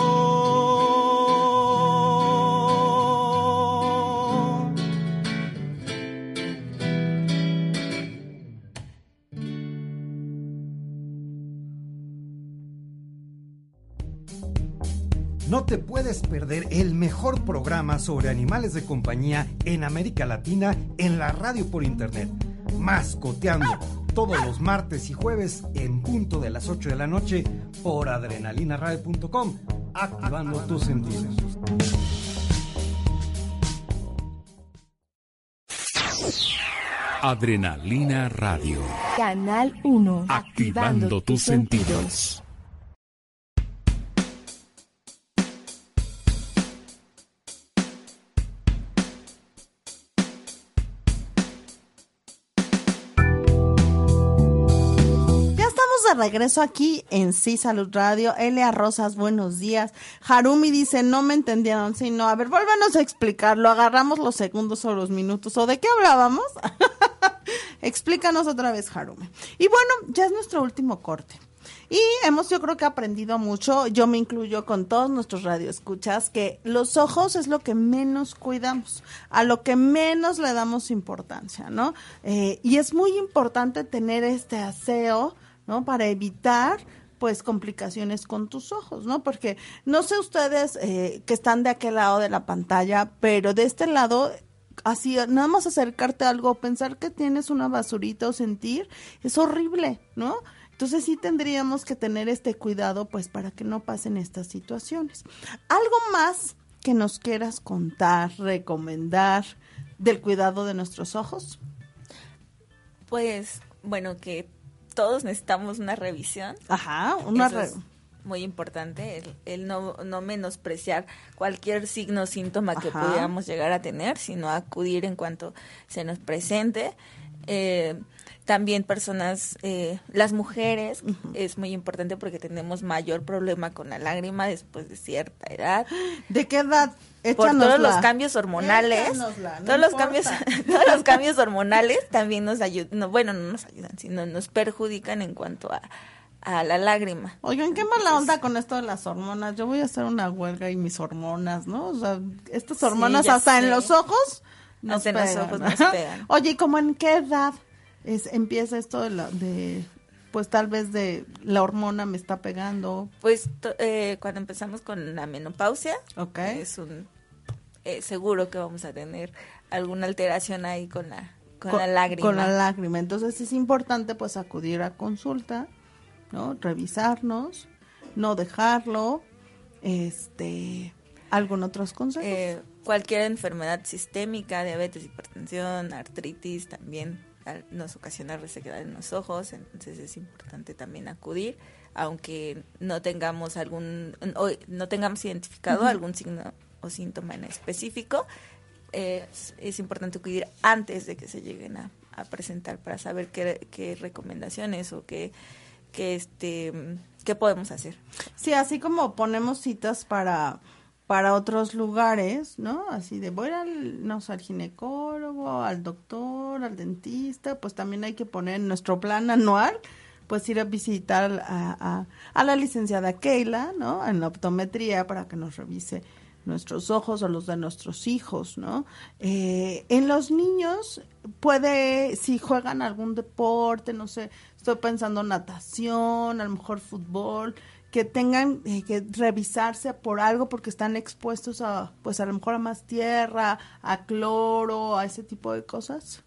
No te puedes perder el mejor programa sobre animales de compañía en América Latina en la radio por internet. Mascoteando todos los martes y jueves en punto de las 8 de la noche por adrenalinaradio.com, activando tus sentidos. Adrenalina Radio. Canal 1. Activando tus sentidos. Regreso aquí en Sí Salud Radio. Elia Rosas, buenos días. Harumi dice, no me entendieron. Sí, no, a ver, vuélvanos a explicarlo. Agarramos los segundos o los minutos. ¿O de qué hablábamos? <laughs> Explícanos otra vez, Harumi. Y bueno, ya es nuestro último corte. Y hemos, yo creo que aprendido mucho, yo me incluyo con todos nuestros radioescuchas, que los ojos es lo que menos cuidamos, a lo que menos le damos importancia, ¿no? Eh, y es muy importante tener este aseo, ¿no? Para evitar pues complicaciones con tus ojos, ¿no? Porque no sé ustedes eh, que están de aquel lado de la pantalla, pero de este lado así nada más acercarte a algo, pensar que tienes una basurita o sentir, es horrible, ¿no? Entonces sí tendríamos que tener este cuidado pues para que no pasen estas situaciones. Algo más que nos quieras contar, recomendar del cuidado de nuestros ojos. Pues, bueno, que todos necesitamos una revisión. Ajá, una Eso es re- muy importante el, el no, no menospreciar cualquier signo o síntoma que Ajá. pudiéramos llegar a tener, sino acudir en cuanto se nos presente. Eh, también personas, eh, las mujeres, es muy importante porque tenemos mayor problema con la lágrima después de cierta edad. ¿De qué edad? Por todos los cambios hormonales, no todos los cambios, <laughs> todos los cambios hormonales también nos ayudan, no, bueno, no nos ayudan, sino nos perjudican en cuanto a, a la lágrima. Oigan, qué mala onda con esto de las hormonas. Yo voy a hacer una huelga y mis hormonas, ¿no? O sea, estas hormonas hasta en los ojos nos en los pegan. ojos nos pegan. <laughs> Oye, ¿y como en qué edad es, empieza esto de, la, de, pues tal vez de la hormona me está pegando? Pues eh, cuando empezamos con la menopausia, Ok. es un eh, seguro que vamos a tener alguna alteración ahí con la con, la lágrima. Con la lágrima. Entonces es importante pues acudir a consulta, ¿no? Revisarnos, no dejarlo, este, algún otros consejos. Eh, cualquier enfermedad sistémica, diabetes, hipertensión, artritis, también nos ocasiona resequedad en los ojos, entonces es importante también acudir, aunque no tengamos algún, o no tengamos identificado algún signo o síntoma en específico, eh, es, es importante acudir antes de que se lleguen a, a presentar para saber qué, qué recomendaciones o qué, qué, este, qué podemos hacer. Sí, así como ponemos citas para para otros lugares, ¿no? Así de voy al, no al ginecólogo, al doctor, al dentista, pues también hay que poner en nuestro plan anual, pues ir a visitar a, a, a la licenciada Keila, ¿no? En la optometría para que nos revise nuestros ojos o los de nuestros hijos, ¿no? Eh, en los niños puede, si juegan algún deporte, no sé, estoy pensando natación, a lo mejor fútbol, que tengan eh, que revisarse por algo porque están expuestos a, pues a lo mejor a más tierra, a cloro, a ese tipo de cosas.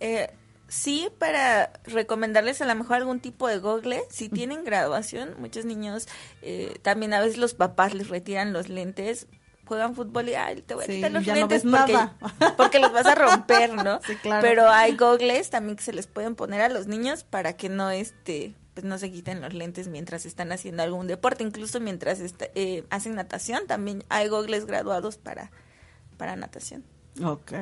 Eh, sí, para recomendarles a lo mejor algún tipo de gogle, si tienen graduación, muchos niños, eh, también a veces los papás les retiran los lentes, juegan fútbol y ay, te voy a Sí, quitar los no lentes ves porque, nada. porque los vas a romper, ¿no? <laughs> Sí, claro. Pero hay gogles también que se les pueden poner a los niños para que no este pues no se quiten los lentes mientras están haciendo algún deporte, incluso mientras está- eh, hacen natación, también hay gogles graduados para, para natación. Ok.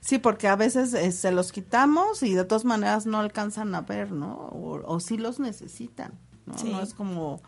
Sí, porque a veces eh, se los quitamos y de todas maneras no alcanzan a ver, ¿no? O, o sí los necesitan, ¿no? Sí. No es como,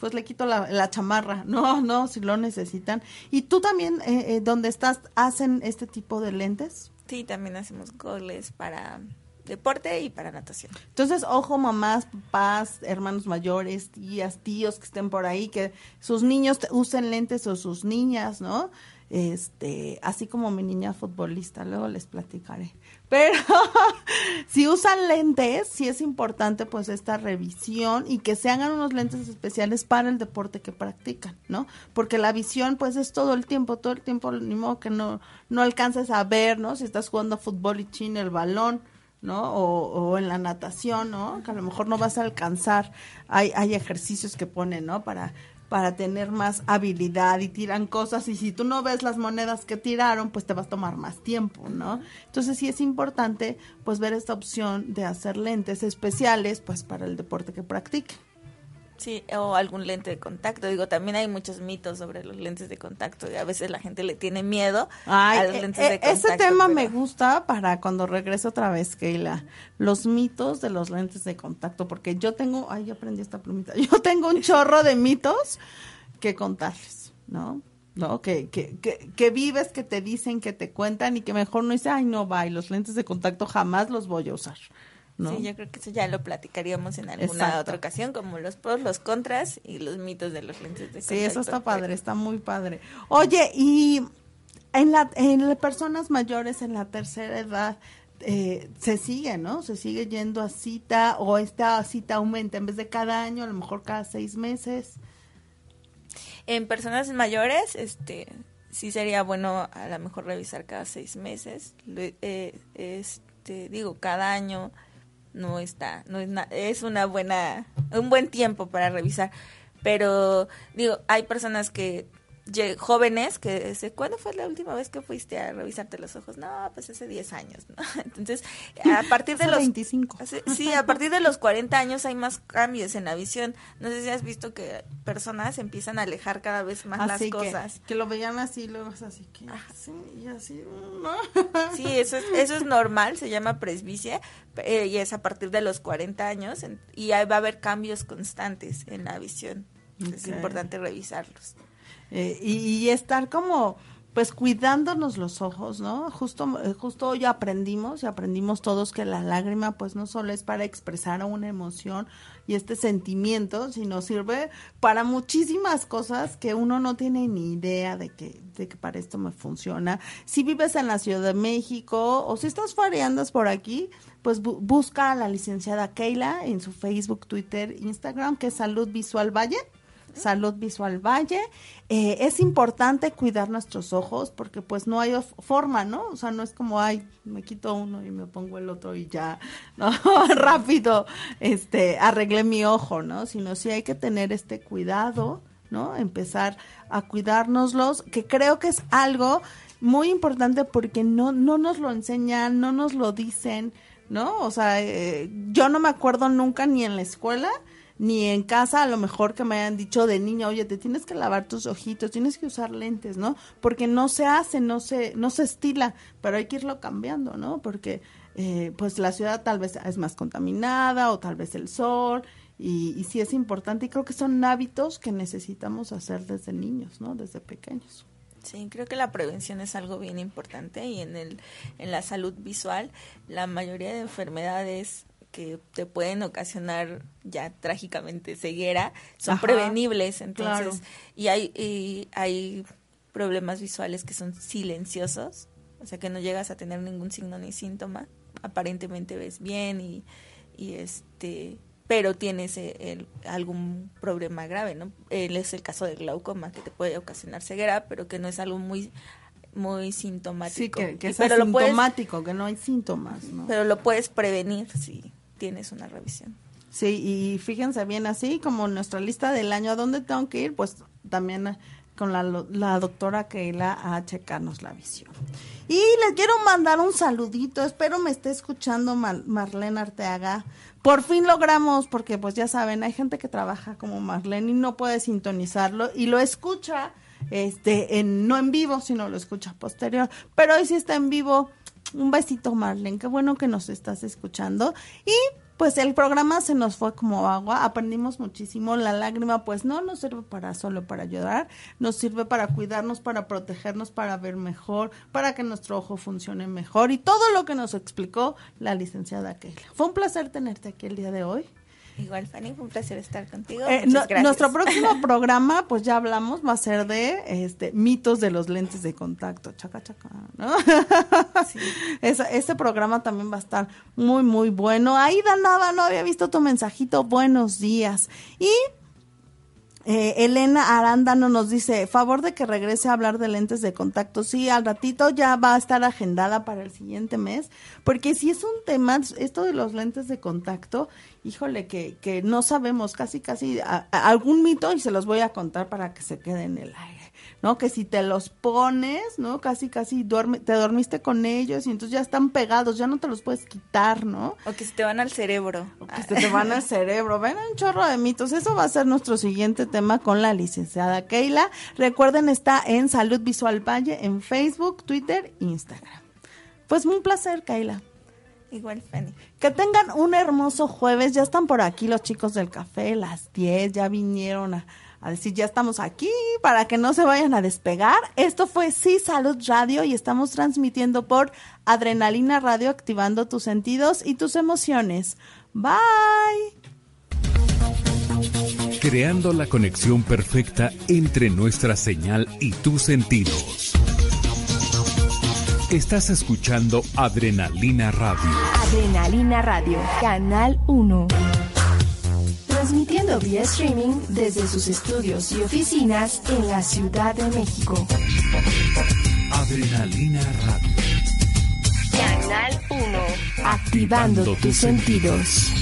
pues le quito la, la chamarra. <laughs> No, no, si lo necesitan. ¿Y tú también, eh, eh, donde estás, hacen este tipo de lentes? Sí, también hacemos gogles para deporte y para natación. Entonces, ojo, mamás, papás, hermanos mayores, tías, tíos que estén por ahí, que sus niños usen lentes o sus niñas, ¿no? Este, así como mi niña futbolista, luego les platicaré. Pero <laughs> si usan lentes, sí es importante pues esta revisión y que se hagan unos lentes especiales para el deporte que practican, ¿no? Porque la visión pues es todo el tiempo, todo el tiempo, ni modo que no, no alcances a ver, ¿no? Si estás jugando fútbol y china el balón, ¿no? O, o en la natación, ¿no? Que a lo mejor no vas a alcanzar. Hay, hay ejercicios que ponen, ¿no? Para, para tener más habilidad y tiran cosas y si tú no ves las monedas que tiraron, pues te vas a tomar más tiempo, ¿no? Entonces sí es importante pues ver esta opción de hacer lentes especiales pues para el deporte que practiquen. Sí, o algún lente de contacto. Digo, también hay muchos mitos sobre los lentes de contacto y a veces la gente le tiene miedo Ay, a los e- lentes e- de contacto. ese tema pero- me gusta para cuando regrese otra vez, Keila. Los mitos de los lentes de contacto, porque yo tengo, ay, ya aprendí esta plumita. <laughs> Yo tengo un chorro de mitos que contarles, ¿no? ¿No? Que, que, que, que vives, que te dicen, que te cuentan y que mejor no dice, ay, no, va, y los lentes de contacto jamás los voy a usar, ¿no? Sí, yo creo que eso ya lo platicaríamos en alguna Exacto. otra ocasión, como los pros, los contras y los mitos de los lentes de Sí, eso contacto. está padre, está muy padre. Oye, y en la en las personas mayores en la tercera edad eh, se sigue, ¿no? Se sigue yendo a cita o esta cita aumenta en vez de cada año, a lo mejor cada seis meses. En personas mayores, este, sí sería bueno a lo mejor revisar cada seis meses. Eh, este, digo, cada año no está, no es, es una buena, un buen tiempo para revisar. Pero digo, hay personas que jóvenes que dice, ¿cuándo fue la última vez que fuiste a revisarte los ojos? No, pues hace 10 años, ¿no? <laughs> Entonces, a partir de los 25. hace- sí, a partir de los 40 años hay más cambios en la visión. No sé si has visto que personas empiezan a alejar cada vez más Así las cosas. que lo veían así, luego es así que, sí, y así, ¿no? <laughs> Sí, eso es, eso es normal, se llama presbicia eh, y es a partir de los 40 años en- y ahí va a haber cambios constantes en la visión. Es importante revisarlos. Eh, y, estar como pues cuidándonos los ojos, ¿no? Justo eh, justo hoy aprendimos y aprendimos todos que la lágrima pues no solo es para expresar una emoción y este sentimiento, sino sirve para muchísimas cosas que uno no tiene ni idea de que de que para esto me funciona. Si vives en la Ciudad de México o si estás fareandas por aquí, pues bu- busca a la licenciada Keila en su Facebook, Twitter, Instagram, que es Salud Visual Valle. Salud Visual Valle. Eh, es importante cuidar nuestros ojos porque pues no hay forma, ¿no? O sea, no es como, ay, me quito uno y me pongo el otro y ya, <laughs> ¿no? <laughs> Rápido, este, arreglé mi ojo, ¿no? Sino sí hay que tener este cuidado, ¿no? Empezar a cuidárnoslos, que creo que es algo muy importante porque no, no nos lo enseñan, no nos lo dicen, ¿no? O sea, eh, yo no me acuerdo nunca ni en la escuela ni en casa a lo mejor que me hayan dicho de niña, oye, te tienes que lavar tus ojitos, tienes que usar lentes, ¿no? Porque no se hace, no se, no se estila, pero hay que irlo cambiando, ¿no? Porque eh, pues la ciudad tal vez es más contaminada o tal vez el sol y, y sí es importante y creo que son hábitos que necesitamos hacer desde niños, ¿no? Desde pequeños. Sí, creo que la prevención es algo bien importante y en el en la salud visual la mayoría de enfermedades que te pueden ocasionar ya trágicamente ceguera son Ajá, prevenibles, entonces claro. y hay y hay problemas visuales que son silenciosos, o sea que no llegas a tener ningún signo ni síntoma, aparentemente ves bien y y este pero tienes eh, el- algún problema grave, ¿no? Él es el caso del glaucoma que te puede ocasionar ceguera, pero que no es algo muy muy Sí, sintomático. que, que es puedes asintomático, que no hay síntomas, ¿no? pero lo puedes prevenir si tienes una revisión. Sí, y fíjense bien, así como nuestra lista del año, ¿a dónde tengo que ir? Pues también eh, con la, la doctora Keila a checarnos la visión. Y le quiero mandar un saludito, espero me esté escuchando Mar- Marlene Arteaga. Por fin logramos, porque pues ya saben, hay gente que trabaja como Marlene y no puede sintonizarlo y lo escucha, este, en, no en vivo, sino lo escucha posterior. Pero hoy sí está en vivo. Un besito, Marlene, qué bueno que nos estás escuchando. Y pues el programa se nos fue como agua, aprendimos muchísimo, la lágrima pues no nos sirve para solo para ayudar, nos sirve para cuidarnos, para protegernos, para ver mejor, para que nuestro ojo funcione mejor y todo lo que nos explicó la licenciada Keila. Fue un placer tenerte aquí el día de hoy. Igual, Fanny, fue un placer estar contigo. Eh, no- nuestro próximo <laughs> programa, pues ya hablamos, va a ser de este mitos de los lentes de contacto. Chaca, chaca, ¿no? <laughs> Esa- ese programa también va a estar muy, muy bueno. Aida Nava, no había visto tu mensajito. Buenos días. Y eh, Elena Arándano nos dice, favor de que regrese a hablar de lentes de contacto. Sí, al ratito ya va a estar agendada para el siguiente mes, porque si es un tema, esto de los lentes de contacto, híjole, que, que no sabemos casi, casi a- algún mito y se los voy a contar para que se quede en el aire. ¿No? Que si te los pones, ¿no? Casi, casi duerme, te dormiste con ellos y entonces ya están pegados, ya no te los puedes quitar, ¿no? O que se te van al cerebro. que se te van al cerebro. Ven un chorro de mitos. Eso va a ser nuestro siguiente tema con la licenciada Keila. Recuerden, está en Salud Visual Valle en Facebook, Twitter, Instagram. Pues un placer, Keila. Igual, Fanny. Que tengan un hermoso jueves. Ya están por aquí los chicos del café, las 10, ya vinieron a, a decir, ya estamos aquí para que no se vayan a despegar. Esto fue Sí Salud Radio y estamos transmitiendo por Adrenalina Radio, activando tus sentidos y tus emociones. Bye. Creando la conexión perfecta entre nuestra señal y tus sentidos. Estás escuchando Adrenalina Radio. Adrenalina Radio, Canal 1. Transmitiendo vía streaming desde sus estudios y oficinas en la Ciudad de México. Adrenalina Radio. Canal 1. Activando tus sentidos.